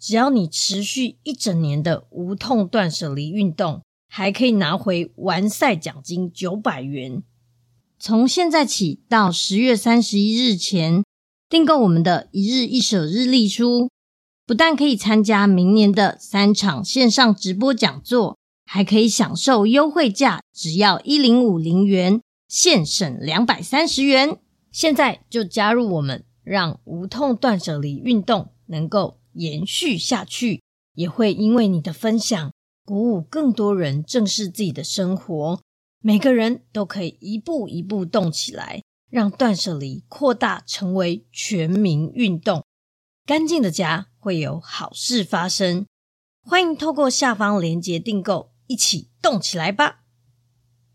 只要你持续一整年的无痛断舍离运动，还可以拿回完赛奖金九百元。从现在起到十月三十一日前订购我们的一日一舍日历书，不但可以参加明年的三场线上直播讲座，还可以享受优惠价，只要一零五零元，现省两百三十元。现在就加入我们，让无痛断舍离运动能够。延续下去，也会因为你的分享，鼓舞更多人正视自己的生活。每个人都可以一步一步动起来，让断舍离扩大成为全民运动。干净的家会有好事发生。欢迎透过下方链接订购，一起动起来吧！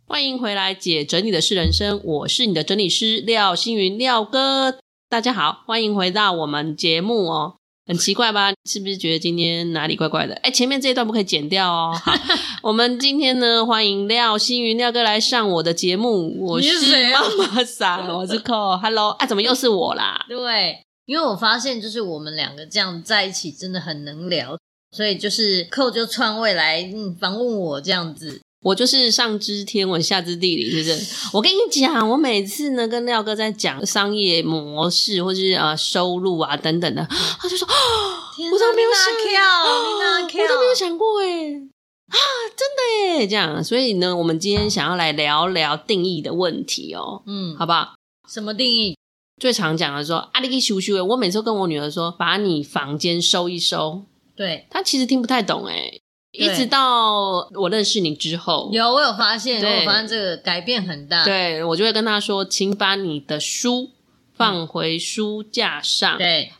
欢迎回来，姐整理的是人生，我是你的整理师廖星云廖哥。大家好，欢迎回到我们节目哦。很奇怪吧？是不是觉得今天哪里怪怪的？哎，前面这一段不可以剪掉哦。好，我们今天呢，欢迎廖星云廖哥来上我的节目。我是妈妈桑，我是 Cole。Hello，啊，怎么又是我啦？对，因为我发现就是我们两个这样在一起真的很能聊，所以就是 Cole 就串位来嗯访问我这样子。我就是上知天文下知地理，是不是？我跟你讲，我每次呢跟廖哥在讲商业模式或者是呃收入啊等等的，他就说：“啊，我都没有想过，我都没有想过哎，啊，真的耶，这样。所以呢，我们今天想要来聊聊定义的问题哦，嗯，好不好？什么定义？最常讲的说，阿力给修修，我每次跟我女儿说，把你房间收一收。对，她其实听不太懂哎。一直到我认识你之后，有我有发现，我发现这个改变很大。对，我就会跟他说，请把你的书放回书架上。对，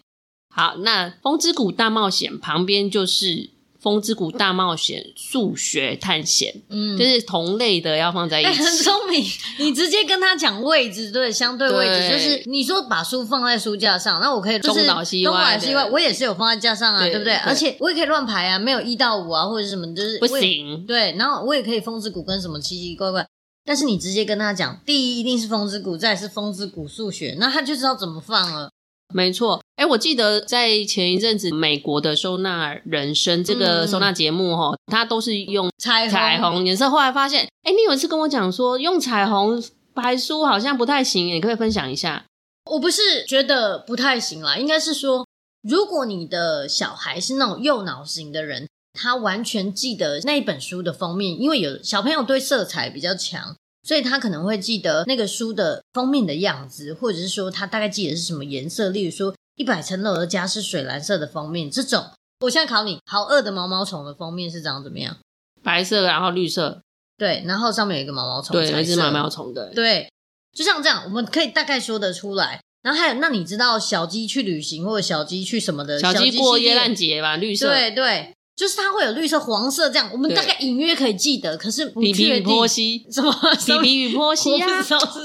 好，那《风之谷大冒险》旁边就是。风之谷大冒险数学探险，嗯，就是同类的要放在一起。欸、很聪明，你直接跟他讲位置，对，相对位置对就是你说把书放在书架上，那我可以就是东倒西歪，西歪，我也是有放在架上啊，对，对不对？对而且我也可以乱排啊，没有一到五啊，或者什么，就是不行。对，然后我也可以风之谷跟什么奇奇怪怪，但是你直接跟他讲，第一一定是风之谷，再是风之谷数学，那他就知道怎么放了。没错，哎，我记得在前一阵子美国的收纳人生这个收纳节目哈，它、嗯、都是用彩虹彩虹颜色。后来发现，哎，你有一次跟我讲说用彩虹排书好像不太行，你可，可以分享一下？我不是觉得不太行啦，应该是说，如果你的小孩是那种右脑型的人，他完全记得那一本书的封面，因为有小朋友对色彩比较强。所以他可能会记得那个书的封面的样子，或者是说他大概记得是什么颜色。例如说《一百层楼的家》是水蓝色的封面，这种。我现在考你，《好饿的毛毛虫》的封面是长怎么样？白色，然后绿色。对，然后上面有一个毛毛虫。对，还是毛毛虫的。对，就像这样，我们可以大概说得出来。然后还有，那你知道小鸡去旅行或者小鸡去什么的？小鸡过耶诞节吧，绿色。对对，就是它会有绿色、黄色这样，我们大概隐约可以记得，可是。皮皮与波西什么？皮皮与波西啊？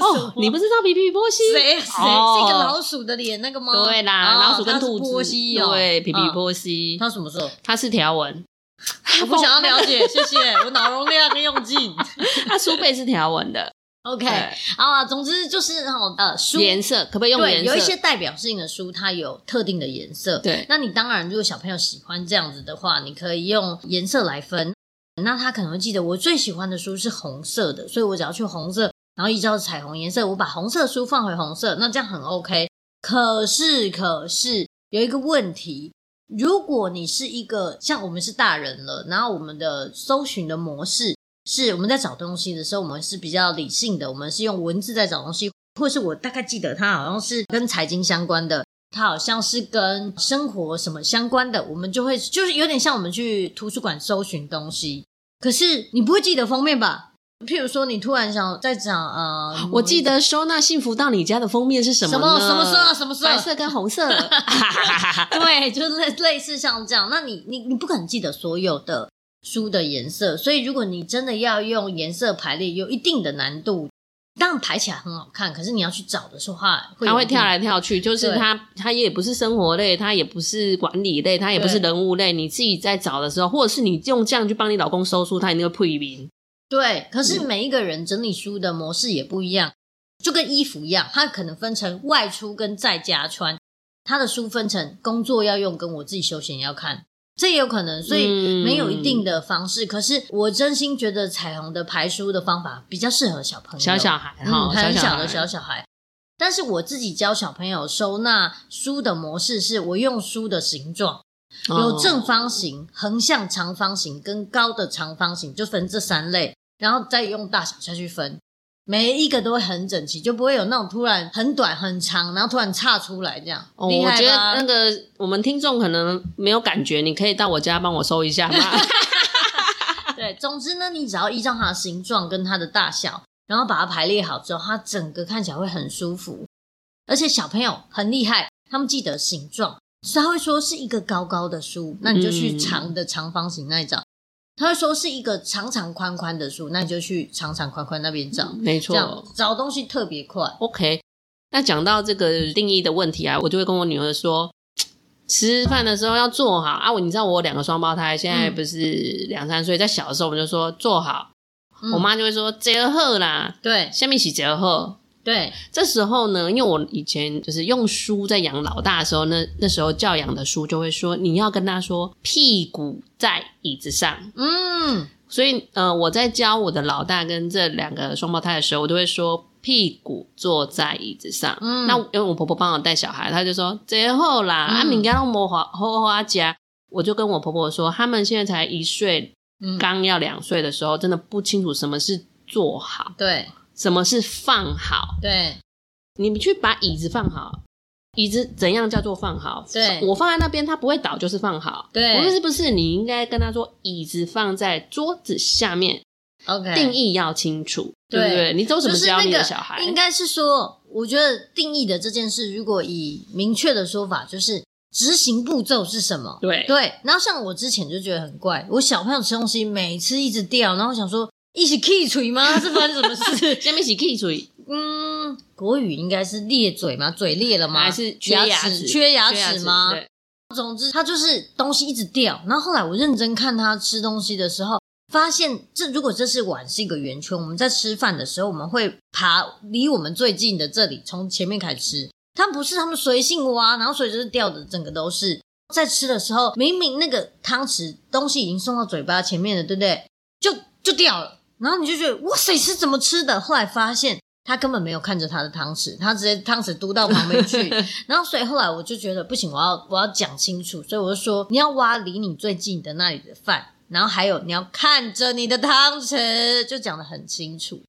哦，你不知道皮皮与波西？谁谁是一个老鼠的脸那个吗？对啦，老鼠跟兔子。波西哦，对，皮皮与波西。它什么时候？它是条纹。我不想要了解，谢谢。我脑容量跟用尽。它书背是条纹的。OK，啊，总之就是哈，呃，书颜色可不可以用颜色？对，有一些代表性的书，它有特定的颜色。对，那你当然，如果小朋友喜欢这样子的话，你可以用颜色来分。那他可能会记得，我最喜欢的书是红色的，所以我只要去红色，然后依照彩虹颜色，我把红色书放回红色，那这样很 OK。可是，可是有一个问题，如果你是一个像我们是大人了，然后我们的搜寻的模式。是我们在找东西的时候，我们是比较理性的，我们是用文字在找东西，或是我大概记得它好像是跟财经相关的，它好像是跟生活什么相关的，我们就会就是有点像我们去图书馆搜寻东西。可是你不会记得封面吧？譬如说，你突然想在讲呃，我记得收纳幸福到你家的封面是什么？什么什么色？什么色？白色跟红色。对，就是类类似像这样。那你你你不可能记得所有的。书的颜色，所以如果你真的要用颜色排列，有一定的难度。当然排起来很好看，可是你要去找的时候，它会，会跳来跳去，就是它它也不是生活类，它也不是管理类，它也不是人物类。你自己在找的时候，或者是你用这样去帮你老公收书，它那个配名。对，可是每一个人整理书的模式也不一样，嗯、就跟衣服一样，它可能分成外出跟在家穿，他的书分成工作要用跟我自己休闲要看。这也有可能，所以没有一定的方式。嗯、可是我真心觉得彩虹的排书的方法比较适合小朋友，小小孩哈，嗯、很小的小小孩。但是我自己教小朋友收纳书的模式是，我用书的形状，有正方形、横向长方形跟高的长方形，就分这三类，然后再用大小下去分。每一个都会很整齐，就不会有那种突然很短很长，然后突然岔出来这样。哦，我觉得那个我们听众可能没有感觉，你可以到我家帮我收一下吗？对，总之呢，你只要依照它的形状跟它的大小，然后把它排列好之后，它整个看起来会很舒服。而且小朋友很厉害，他们记得形状，所以他会说是一个高高的书，那你就去长的长方形那一找。他会说是一个长长宽宽的树，那你就去长长宽宽那边找，没错，这样找东西特别快。OK，那讲到这个定义的问题啊，我就会跟我女儿说，吃饭的时候要坐好啊。我你知道我有两个双胞胎，现在不是两三岁，在小的时候我们就说坐好，嗯、我妈就会说折好啦，对，下面起折好。对，这时候呢，因为我以前就是用书在养老大的时候，那那时候教养的书就会说，你要跟他说屁股在椅子上。嗯，所以呃，我在教我的老大跟这两个双胞胎的时候，我都会说屁股坐在椅子上。嗯，那因为我婆婆帮我带小孩，她就说最后啦，阿敏家都没花花花家，我就跟我婆婆说，他们现在才一岁，嗯、刚要两岁的时候，真的不清楚什么是坐好。对。什么是放好？对，你们去把椅子放好。椅子怎样叫做放好？对，我放在那边，它不会倒，就是放好。对，不是不是，你应该跟他说，椅子放在桌子下面。OK，定义要清楚，对，对不对？你都什么教你的小孩？应该是说，我觉得定义的这件事，如果以明确的说法，就是执行步骤是什么？对对。然后像我之前就觉得很怪，我小朋友吃东西每次一直掉，然后我想说。一起剔嘴吗？是发生什么事？下面一起剔嘴。嗯，国语应该是裂嘴吗？嘴裂了吗？还是缺牙齿？缺牙齿吗？对。总之，他就是东西一直掉。然后后来我认真看他吃东西的时候，发现这如果这是碗是一个圆圈，我们在吃饭的时候，我们会爬离我们最近的这里，从前面开始吃。他不是，他们随性挖，然后所以就是掉的整个都是。在吃的时候，明明那个汤匙东西已经送到嘴巴前面了，对不对？就就掉了。然后你就觉得哇塞，是怎么吃的？后来发现他根本没有看着他的汤匙，他直接汤匙嘟到旁边去。然后所以后来我就觉得不行，我要我要讲清楚，所以我就说你要挖离你最近的那里的饭，然后还有你要看着你的汤匙，就讲的很清楚。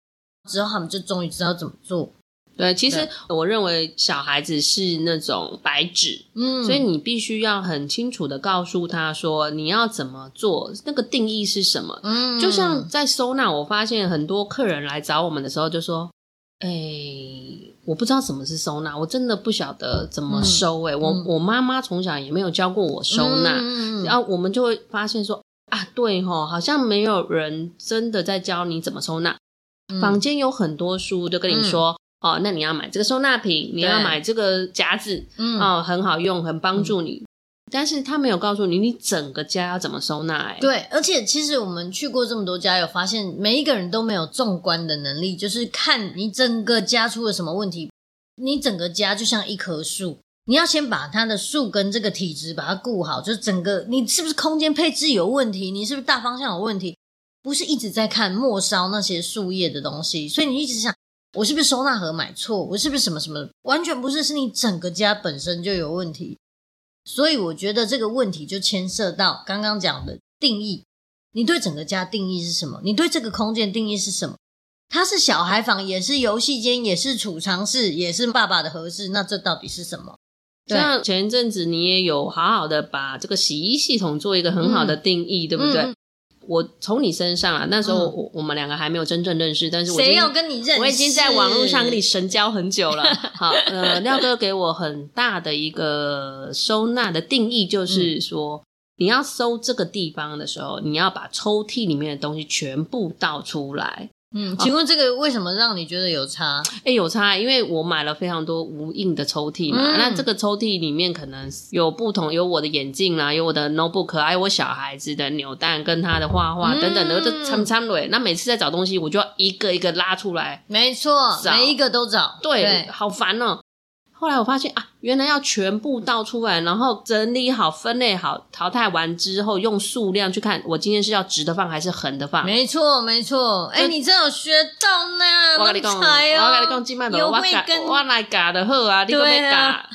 之后他们就终于知道怎么做。对，其实我认为小孩子是那种白纸，嗯，所以你必须要很清楚的告诉他说你要怎么做，那个定义是什么。嗯，就像在收纳，我发现很多客人来找我们的时候就说：“哎、欸，我不知道什么是收纳，我真的不晓得怎么收、欸。哎、嗯，我我妈妈从小也没有教过我收纳，嗯、然后我们就会发现说啊，对吼，好像没有人真的在教你怎么收纳。嗯、坊间有很多书就跟你说、嗯，哦，那你要买这个收纳瓶，你要买这个夹子，嗯，哦，很好用，很帮助你。嗯但是他没有告诉你，你整个家要怎么收纳、欸？对，而且其实我们去过这么多家，有发现每一个人都没有纵观的能力，就是看你整个家出了什么问题。你整个家就像一棵树，你要先把它的树根这个体质把它顾好，就是整个你是不是空间配置有问题？你是不是大方向有问题？不是一直在看末梢那些树叶的东西，所以你一直想，我是不是收纳盒买错？我是不是什么什么？完全不是，是你整个家本身就有问题。所以我觉得这个问题就牵涉到刚刚讲的定义，你对整个家定义是什么？你对这个空间定义是什么？它是小孩房，也是游戏间，也是储藏室，也是爸爸的合适，那这到底是什么？像前一阵子你也有好好的把这个洗衣系统做一个很好的定义，嗯、对不对？嗯我从你身上啊，那时候我、嗯、我们两个还没有真正认识，但是我谁要跟你认识？我已经在网络上跟你神交 很久了。好，呃，廖哥给我很大的一个收纳的定义，就是说、嗯、你要搜这个地方的时候，你要把抽屉里面的东西全部倒出来。嗯，请问这个为什么让你觉得有差？哎、欸，有差，因为我买了非常多无印的抽屉嘛、嗯。那这个抽屉里面可能有不同，有我的眼镜啦，有我的 notebook，还有我小孩子的扭蛋跟他的画画等等的，这参参蕊。那每次在找东西，我就要一个一个拉出来。没错，每一个都找。对，对好烦哦、喔。后来我发现啊，原来要全部倒出来，然后整理好、分类好、淘汰完之后，用数量去看，我今天是要直的放还是横的放？没错，没错。哎、欸，你真有学到呢！我跟你讲，我跟你讲，今麦的我跟，我来嘎的好啊，你都没嘎。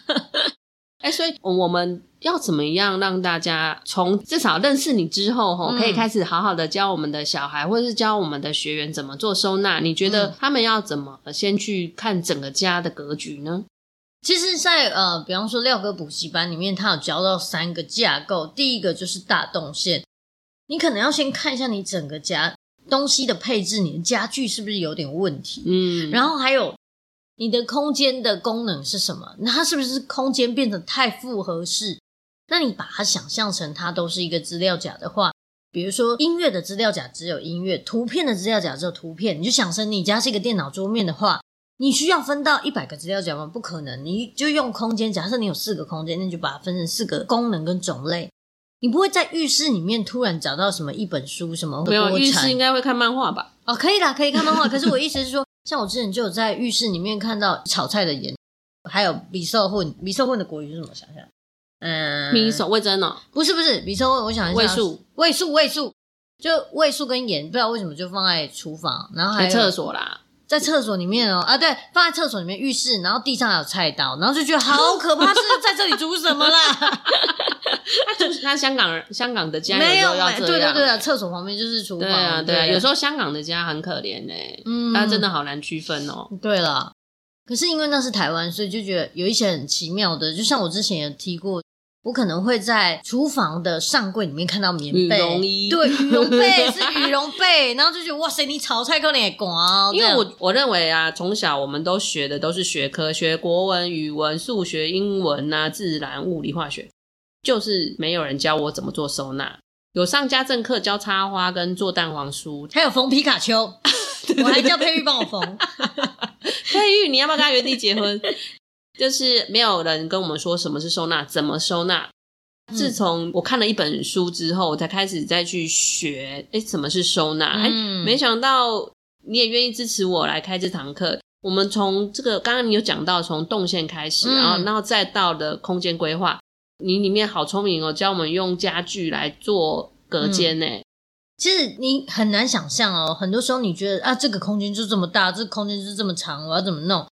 哎、欸，所以我们要怎么样让大家从至少认识你之后，哈、嗯，可以开始好好的教我们的小孩，或者是教我们的学员怎么做收纳？你觉得他们要怎么先去看整个家的格局呢？其实在，在呃，比方说廖哥补习班里面，他有教到三个架构。第一个就是大动线，你可能要先看一下你整个家东西的配置，你的家具是不是有点问题？嗯，然后还有你的空间的功能是什么？那它是不是空间变得太复合式？那你把它想象成它都是一个资料夹的话，比如说音乐的资料夹只有音乐，图片的资料夹只有图片，你就想成你家是一个电脑桌面的话。你需要分到一百个资料夹吗？不可能，你就用空间。假设你有四个空间，那你就把它分成四个功能跟种类。你不会在浴室里面突然找到什么一本书什么？没有，浴室应该会看漫画吧？哦，可以啦，可以看漫画。可是我意思是说，像我之前就有在浴室里面看到炒菜的盐，还有米寿混，米寿混的国语是什么？想想，嗯，米寿味噌哦，不是不是米寿混，我想一下，味素味素味素，就味素跟盐，不知道为什么就放在厨房，然后还有厕所啦。在厕所里面哦，啊，对，放在厕所里面，浴室，然后地上还有菜刀，然后就觉得好 可怕，是在这里煮什么啦？他就是他香港人，香港的家没有要这样，对对对啊，厕所旁边就是厨房，对啊对啊，有时候香港的家很可怜呢，嗯，他真的好难区分哦。对了，可是因为那是台湾，所以就觉得有一些很奇妙的，就像我之前也提过。我可能会在厨房的上柜里面看到棉被，羽绒衣，对，羽绒被 是羽绒被，然后就觉得哇塞，你炒菜可能也广，因为我我认为啊，从小我们都学的都是学科，学国文、语文、数学、英文啊，自然、物理、化学，就是没有人教我怎么做收纳。有上家政课教插花跟做蛋黄酥，还有缝皮卡丘，我还叫佩玉帮我缝。佩玉，你要不要跟他原地结婚？就是没有人跟我们说什么是收纳，怎么收纳。自从我看了一本书之后，我才开始再去学，诶，什么是收纳？哎、嗯，没想到你也愿意支持我来开这堂课。我们从这个刚刚你有讲到，从动线开始，然后然后再到的空间规划，你里面好聪明哦，教我们用家具来做隔间呢。其实你很难想象哦，很多时候你觉得啊，这个空间就这么大，这个空间就是这么长，我要怎么弄？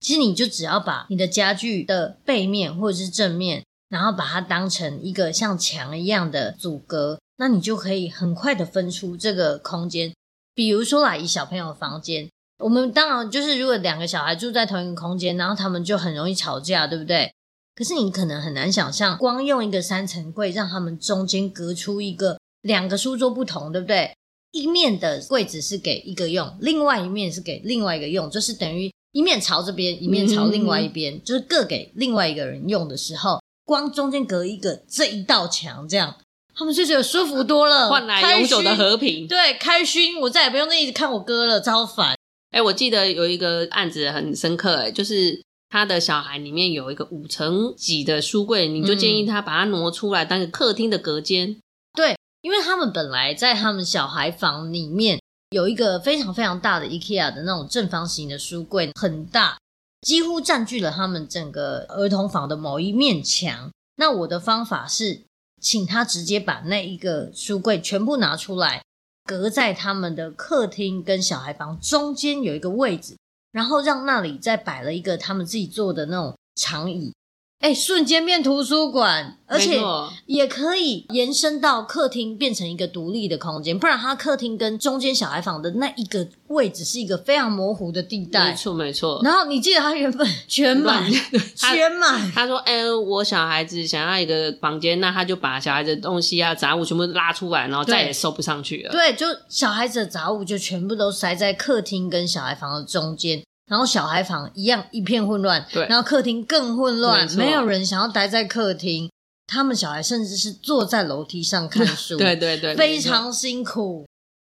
其实你就只要把你的家具的背面或者是正面，然后把它当成一个像墙一样的阻隔，那你就可以很快的分出这个空间。比如说啦，以小朋友的房间，我们当然就是如果两个小孩住在同一个空间，然后他们就很容易吵架，对不对？可是你可能很难想象，光用一个三层柜让他们中间隔出一个两个书桌不同，对不对？一面的柜子是给一个用，另外一面是给另外一个用，就是等于一面朝这边，一面朝另外一边，嗯、就是各给另外一个人用的时候，光中间隔一个这一道墙，这样他们就觉得舒服多了，换来永久的和平。对，开心，我再也不用那一直看我哥了，超烦。哎，我记得有一个案子很深刻，哎，就是他的小孩里面有一个五层几的书柜，你就建议他把它挪出来当个客厅的隔间。对，因为他们本来在他们小孩房里面有一个非常非常大的 IKEA 的那种正方形的书柜，很大，几乎占据了他们整个儿童房的某一面墙。那我的方法是，请他直接把那一个书柜全部拿出来。隔在他们的客厅跟小孩房中间有一个位置，然后让那里再摆了一个他们自己做的那种长椅。哎，瞬间变图书馆，而且也可以延伸到客厅，变成一个独立的空间。不然，他客厅跟中间小孩房的那一个位置是一个非常模糊的地带。没错，没错。然后你记得他原本 全满，全满。他说：“哎，我小孩子想要一个房间，那他就把小孩子的东西啊、杂物全部拉出来，然后再也收不上去了。”对，就小孩子的杂物就全部都塞在客厅跟小孩房的中间。然后小孩房一样一片混乱，对，然后客厅更混乱，没，没有人想要待在客厅。他们小孩甚至是坐在楼梯上看书，对对对，非常辛苦。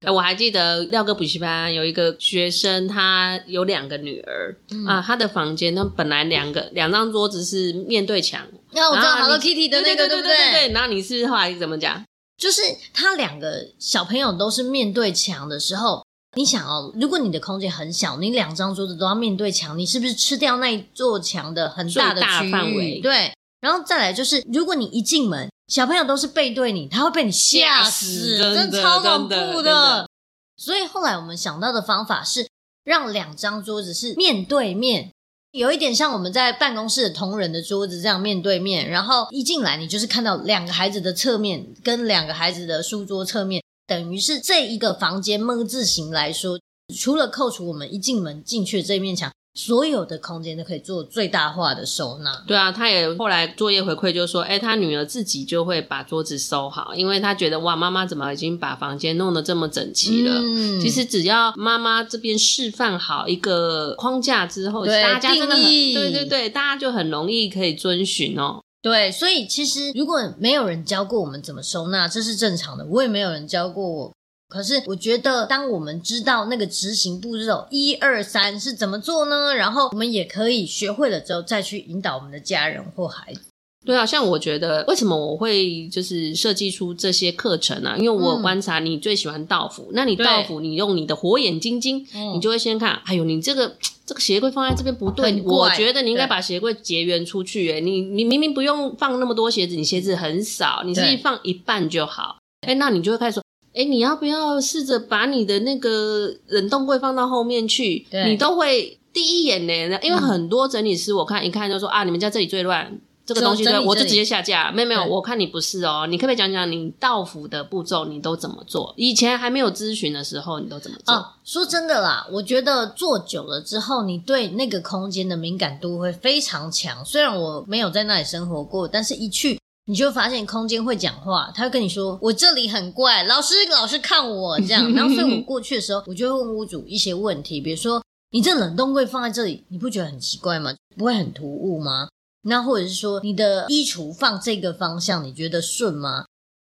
我还记得廖哥补习班有一个学生，他有两个女儿、嗯、啊，他的房间他本来两个两张桌子是面对墙，那我知道 Hello Kitty 的那个对不对？对，然后你是后来怎么讲？就是他两个小朋友都是面对墙的时候。你想哦，如果你的空间很小，你两张桌子都要面对墙，你是不是吃掉那一座墙的很大的区域？范围？对，然后再来就是，如果你一进门，小朋友都是背对你，他会被你吓死，吓死，真的超恐怖的。的所以后来我们想到的方法是，让两张桌子是面对面，有一点像我们在办公室的同仁的桌子这样面对面，然后一进来，你就是看到两个孩子的侧面跟两个孩子的书桌侧面。等于是这一个房间 ㄇ 字形来说，除了扣除我们一进门进去的这面墙，所有的空间都可以做最大化的收纳。对啊，他也后来作业回馈就说，哎，他女儿自己就会把桌子收好，因为他觉得哇，妈妈怎么已经把房间弄得这么整齐了？嗯，其实只要妈妈这边示范好一个框架之后，大家真的很。对对对，大家就很容易可以遵循哦。对，所以其实如果没有人教过我们怎么收纳，这是正常的。我也没有人教过我。可是我觉得，当我们知道那个执行步骤一二三是怎么做呢？然后我们也可以学会了之后，再去引导我们的家人或孩子。对啊，像我觉得，为什么我会就是设计出这些课程呢、啊？因为我观察你最喜欢道服，嗯、那你道服，你用你的火眼金睛，你就会先看，哎呦，你这个这个鞋柜放在这边不对，我觉得你应该把鞋柜结缘出去。哎，你你明明不用放那么多鞋子，你鞋子很少，你自己放一半就好。哎，那你就会开始说。哎，你要不要试着把你的那个冷冻柜放到后面去？你都会第一眼呢，因为很多整理师我看一看就说啊，你们家这里最乱，这个东西对，我就直接下架。没有没有，我看你不是哦，你可不可以讲讲你到府的步骤你都怎么做？以前还没有咨询的时候你都怎么做？哦，说真的啦，我觉得做久了之后，你对那个空间的敏感度会非常强。虽然我没有在那里生活过，但是一去。你就会发现空间会讲话，他会跟你说：“我这里很怪，老师老是看我这样。”然后所以我过去的时候，我就会问屋主一些问题，比如说：“你这冷冻柜放在这里，你不觉得很奇怪吗？不会很突兀吗？”那或者是说，你的衣橱放这个方向，你觉得顺吗？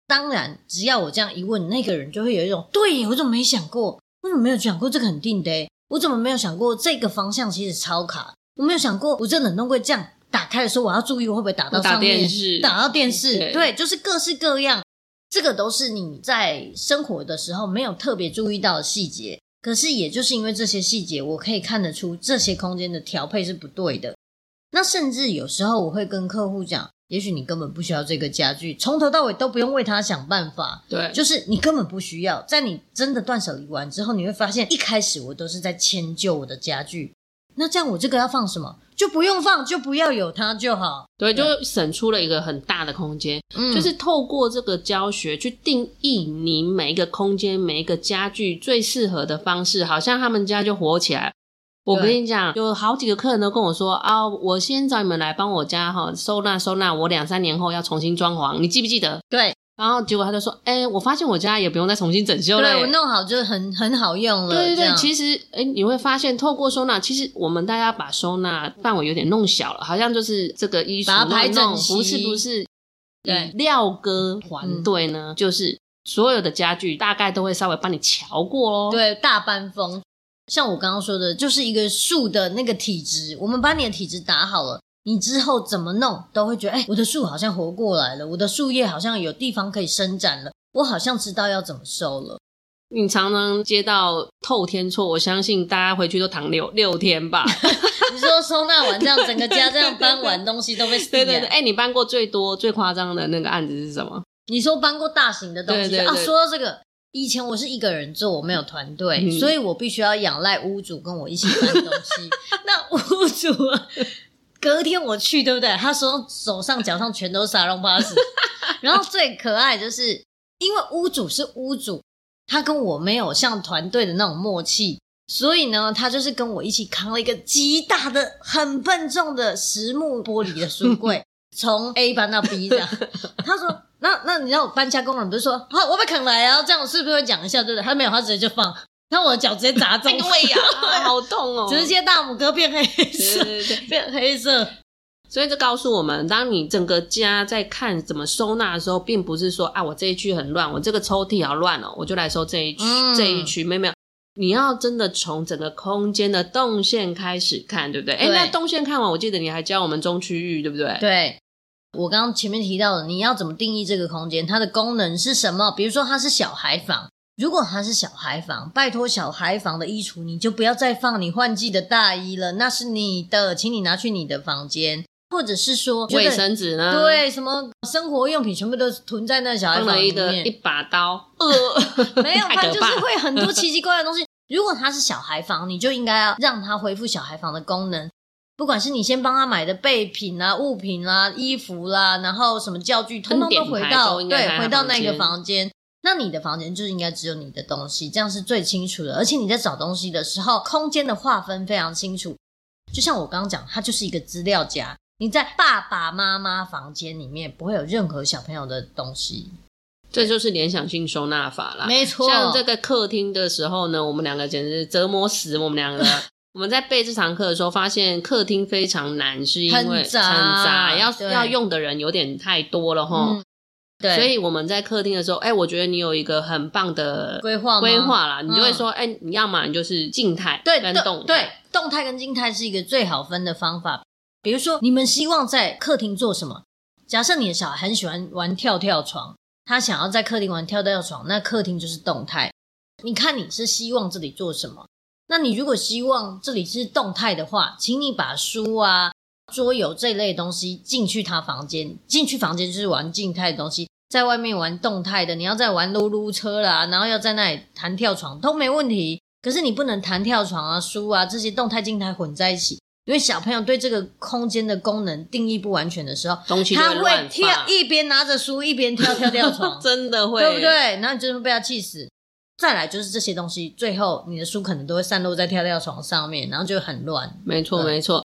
当然，只要我这样一问，那个人就会有一种：“对，我怎么没想过？我怎么没有想过这个很定的？我怎么没有想过这个方向其实超卡？我没有想过，我这冷冻柜这样。”打开的时候，我要注意我会不会打到上面，打电视，打到电视。对，对，就是各式各样，这个都是你在生活的时候没有特别注意到的细节。可是，也就是因为这些细节，我可以看得出这些空间的调配是不对的。那甚至有时候我会跟客户讲，也许你根本不需要这个家具，从头到尾都不用为他想办法。对，就是你根本不需要。在你真的断舍离完之后，你会发现，一开始我都是在迁就我的家具。那这样我这个要放什么？就不用放，就不要有它就好。对，就省出了一个很大的空间。嗯，就是透过这个教学去定义你每一个空间、每一个家具最适合的方式，好像他们家就活起来。我跟你讲，有好几个客人都跟我说啊，我先找你们来帮我家哈收纳收纳，我两三年后要重新装潢，你记不记得？对，然后结果他就说：“哎，我发现我家也不用再重新整修了，对，我弄好就很很好用了。”对对对，其实哎，你会发现透过收纳，其实我们大家把收纳范围有点弄小了，好像就是这个衣橱把它排整齐，不是不是。对，廖哥团队呢，嗯、就是所有的家具大概都会稍微帮你瞧过哦。对，大班风，像我刚刚说的，就是一个树的那个体质，我们把你的体质打好了。你之后怎么弄都会觉得，哎，我的树好像活过来了，我的树叶好像有地方可以伸展了，我好像知道要怎么收了。你常常接到透天错，我相信大家回去都躺六六天吧。你说收纳完这样，整个家这样搬完东西都被对对，哎，你搬过最多最夸张的那个案子是什么？你说搬过大型的东西对对对啊？说到这个，以前我是一个人做，我没有团队，嗯、所以我必须要仰赖屋主跟我一起搬东西。那屋主啊。隔天我去，对不对？他说手上脚上全都是沙龙巴士，然后最可爱就是因为屋主是屋主，他跟我没有像团队的那种默契，所以呢，他就是跟我一起扛了一个极大的、很笨重的实木玻璃的书柜，从 A 搬到 B 这样。他说：“那那你让我搬家工人不是说好，我被扛来啊？这样是不是会讲一下？对不对？他没有，他直接就放。”那我的脚直接砸中，胃呀，好痛哦！直接大拇哥变黑色，对对对，变黑色。所以这告诉我们，当你整个家在看怎么收纳的时候，并不是说啊，我这一区很乱，我这个抽屉好乱哦，我就来收这一区、嗯、这一区。没有没有，你要真的从整个空间的动线开始看，对不对？哎，那动线看完，我记得你还教我们中区域，对不对？对，我刚刚前面提到的，你要怎么定义这个空间？它的功能是什么？比如说，它是小孩房。如果它是小孩房，拜托小孩房的衣橱你就不要再放你换季的大衣了，那是你的，请你拿去你的房间，或者是说卫生纸呢？对，什么生活用品全部都囤在那小孩房里面，一把刀，呃，没有，它就是会很多奇奇怪怪的东西。如果它是小孩房，你就应该要让它恢复小孩房的功能，不管是你先帮他买的备品啊、物品啦、啊、衣服啦、啊，然后什么教具，通通都回到对，回到那个房间。那你的房间就是应该只有你的东西，这样是最清楚的。而且你在找东西的时候，空间的划分非常清楚。就像我刚刚讲，它就是一个资料夹。你在爸爸妈妈房间里面不会有任何小朋友的东西，这就是联想性收纳法啦。没错，像这个客厅的时候呢，我们两个简直是折磨死我们两个。我们在备这堂课的时候，发现客厅非常难，是因为很杂，要要用的人有点太多了哈。嗯对，所以我们在客厅的时候，哎，我觉得你有一个很棒的规划规划啦，你就会说，哎、嗯，你要么你就是静态跟动对，动态跟静态是一个最好分的方法。比如说，你们希望在客厅做什么？假设你的小孩很喜欢玩跳跳床，他想要在客厅玩跳跳床，那客厅就是动态。你看你是希望这里做什么？那你如果希望这里是动态的话，请你把书啊。桌游这类东西进去他房间，进去房间就是玩静态的东西，在外面玩动态的。你要在玩噜噜车啦，然后要在那里弹跳床都没问题。可是你不能弹跳床啊、书啊这些动态静态混在一起，因为小朋友对这个空间的功能定义不完全的时候，东西他会跳，一边拿着书一边跳跳跳 床，真的会，对不对？然后你就会被他气死。再来就是这些东西，最后你的书可能都会散落在跳跳床上面，然后就很乱。没错，没错。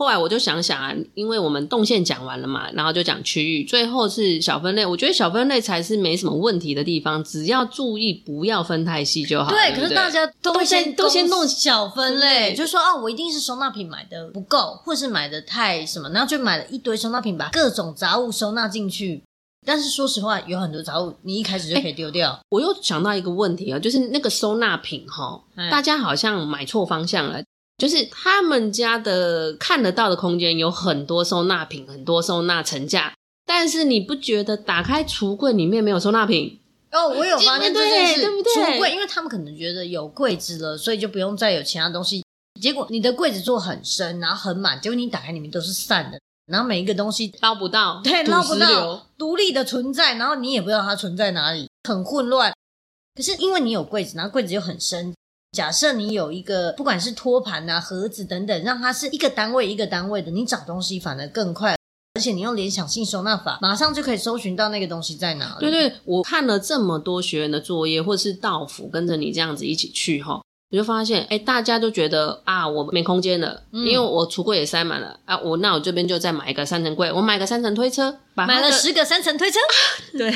后来我就想想啊，因为我们动线讲完了嘛，然后就讲区域，最后是小分类。我觉得小分类才是没什么问题的地方，只要注意不要分太细就好。对，对对可是大家都会先都先弄小分类，就是说啊，我一定是收纳品买的不够，或是买的太什么，然后就买了一堆收纳品，把各种杂物收纳进去。但是说实话，有很多杂物你一开始就可以丢掉。我又想到一个问题啊，就是那个收纳品哈，大家好像买错方向了。就是他们家的看得到的空间有很多收纳品，很多收纳层架，但是你不觉得打开橱柜里面没有收纳品？哦，我有发现这件事，对不对？橱柜，因为他们可能觉得有柜子了，所以就不用再有其他东西。结果你的柜子做很深，然后很满，结果你打开里面都是散的，然后每一个东西捞不到，对，捞不到，独立的存在，然后你也不知道它存在哪里，很混乱。可是因为你有柜子，然后柜子又很深。假设你有一个，不管是托盘啊、盒子等等，让它是一个单位一个单位的，你找东西反而更快，而且你用联想性收纳法，马上就可以搜寻到那个东西在哪里。对对，我看了这么多学员的作业，或是道府跟着你这样子一起去哈，我就发现，哎，大家都觉得啊，我没空间了，嗯、因为我橱柜也塞满了啊。我那我这边就再买一个三层柜，我买个三层推车，把买了十个三层推车。对，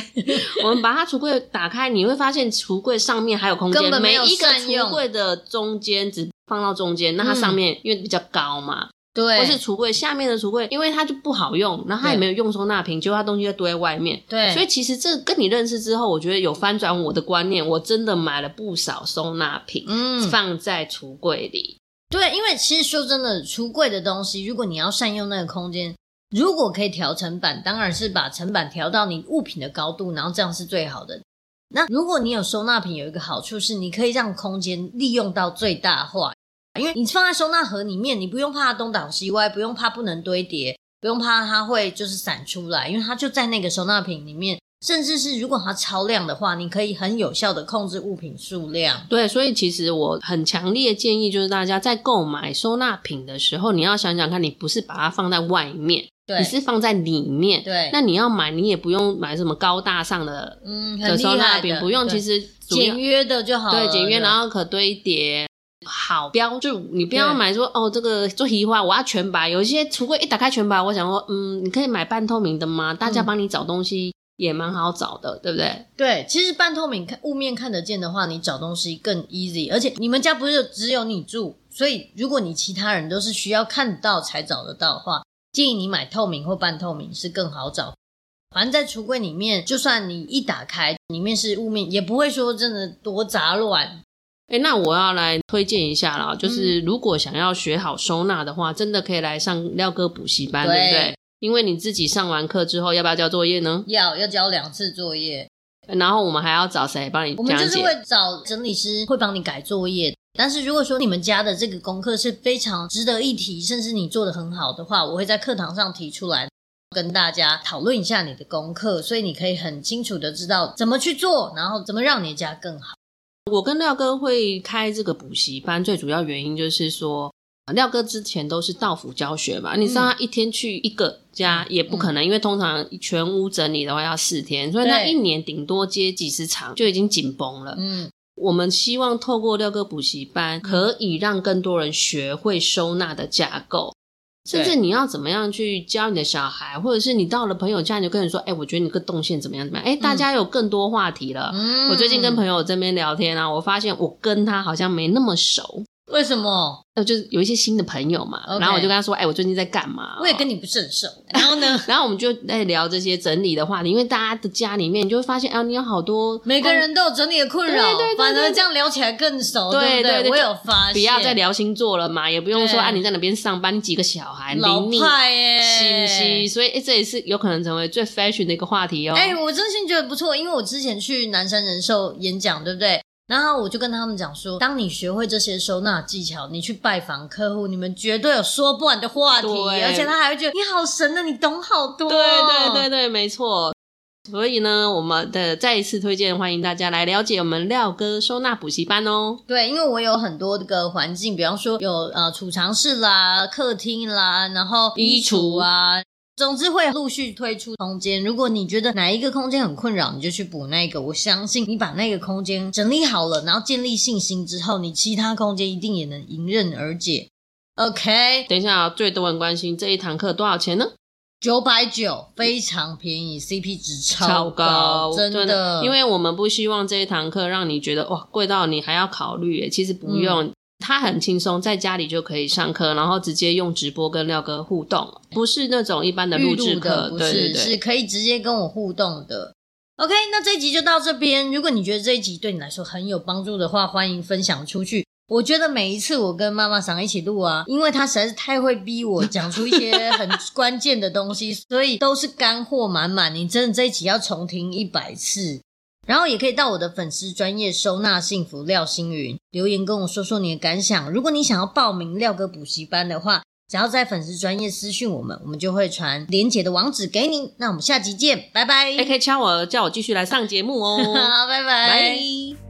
我们把它橱柜打开，你会发现橱柜上面还有空间，每一个橱柜的中间只放到中间，那它上面、嗯、因为比较高嘛。对，或是橱柜下面的橱柜，因为它就不好用，然后它也没有用收纳瓶，结果它东西就堆在外面。对，所以其实这跟你认识之后，我觉得有翻转我的观念，我真的买了不少收纳瓶，嗯，放在橱柜里。对，因为其实说真的，橱柜的东西，如果你要善用那个空间，如果可以调层板，当然是把层板调到你物品的高度，然后这样是最好的。那如果你有收纳瓶，有一个好处是，你可以让空间利用到最大化。因为你放在收纳盒里面，你不用怕它东倒西歪，不用怕不能堆叠，不用怕它会就是散出来，因为它就在那个收纳瓶里面。甚至是如果它超量的话，你可以很有效的控制物品数量。对，所以其实我很强烈建议，就是大家在购买收纳品的时候，你要想想看，你不是把它放在外面，对，你是放在里面。对，那你要买，你也不用买什么高大上的，嗯，的收纳品，不用，其实简约的就好了。对，简约，然后可堆叠。好标注，你不要买说哦，这个做移花我要全白。有一些橱柜一打开全白，我想说，嗯，你可以买半透明的吗？大家帮你找东西也蛮好找的，嗯、对不对？对，其实半透明看雾面看得见的话，你找东西更 easy。而且你们家不是只有你住，所以如果你其他人都是需要看到才找得到的话，建议你买透明或半透明是更好找。反正在橱柜里面，就算你一打开，里面是雾面，也不会说真的多杂乱。哎，那我要来推荐一下啦，就是如果想要学好收纳的话，嗯、真的可以来上廖哥补习班，对，对不对？因为你自己上完课之后，要不要交作业呢？要，要交两次作业。然后我们还要找谁帮你讲解？我们就是会找整理师会帮你改作业。但是如果说你们家的这个功课是非常值得一提，甚至你做的很好的话，我会在课堂上提出来跟大家讨论一下你的功课，所以你可以很清楚的知道怎么去做，然后怎么让你的家更好。我跟廖哥会开这个补习班，最主要原因就是说，廖哥之前都是到府教学嘛，嗯、你知道他一天去一个家也不可能，嗯、因为通常全屋整理的话要四天，所以那一年顶多接几十场就已经紧绷了。嗯，我们希望透过廖哥补习班，可以让更多人学会收纳的架构。甚至你要怎么样去教你的小孩，或者是你到了朋友家，你就跟人说：“哎、欸，我觉得你个动线怎么样？怎么样？”哎、欸，大家有更多话题了。嗯、我最近跟朋友这边聊天啊，我发现我跟他好像没那么熟。为什么？呃，就是有一些新的朋友嘛，Okay. 然后我就跟他说：“哎、欸，我最近在干嘛？”我也跟你不是很熟。然后呢？然后我们就在聊这些整理的话题，因为大家的家里面，你就会发现啊，你有好多每个人都有整理的困扰，对对对对，反而这样聊起来更熟，对对，对对对。我有发现，不要再聊星座了嘛，也不用说啊，你在哪边上班，你几个小孩，老派耶，信息，所以、欸、这也是有可能成为最 fashion 的一个话题哦。哎、欸，我真心觉得不错，因为我之前去南山人寿演讲，对不对？然后我就跟他们讲说，当你学会这些收纳技巧，你去拜访客户，你们绝对有说不完的话题，而且他还会觉得你好神啊，你懂好多。对对对对，没错。所以呢，我们的再一次推荐，欢迎大家来了解我们廖哥收纳补习班哦。对，因为我有很多这个环境，比方说有呃储藏室啦、客厅啦，然后衣橱啊。总之会陆续推出空间，如果你觉得哪一个空间很困扰，你就去补那个。我相信你把那个空间整理好了，然后建立信心之后，你其他空间一定也能迎刃而解。OK，等一下，最多人关心这一堂课多少钱呢？九百九，非常便宜，CP 值超高，真的，的。因为我们不希望这一堂课让你觉得哇贵到你还要考虑耶，其实不用。嗯他很轻松，在家里就可以上课，然后直接用直播跟廖哥互动，不是那种一般的录制课，不是，对对对，是可以直接跟我互动的。OK，那这一集就到这边。如果你觉得这一集对你来说很有帮助的话，欢迎分享出去。我觉得每一次我跟妈妈桑一起录啊，因为她实在是太会逼我讲出一些很关键的东西，所以都是干货满满。你真的这一集要重听一百次。然后也可以到我的粉丝专业收纳幸福廖星云留言跟我说说你的感想。如果你想要报名廖哥补习班的话，只要在粉丝专业私讯我们，我们就会传连结的网址给你。那我们下集见，拜拜。还可以敲我，叫我继续来上节目哦。好，拜拜。拜。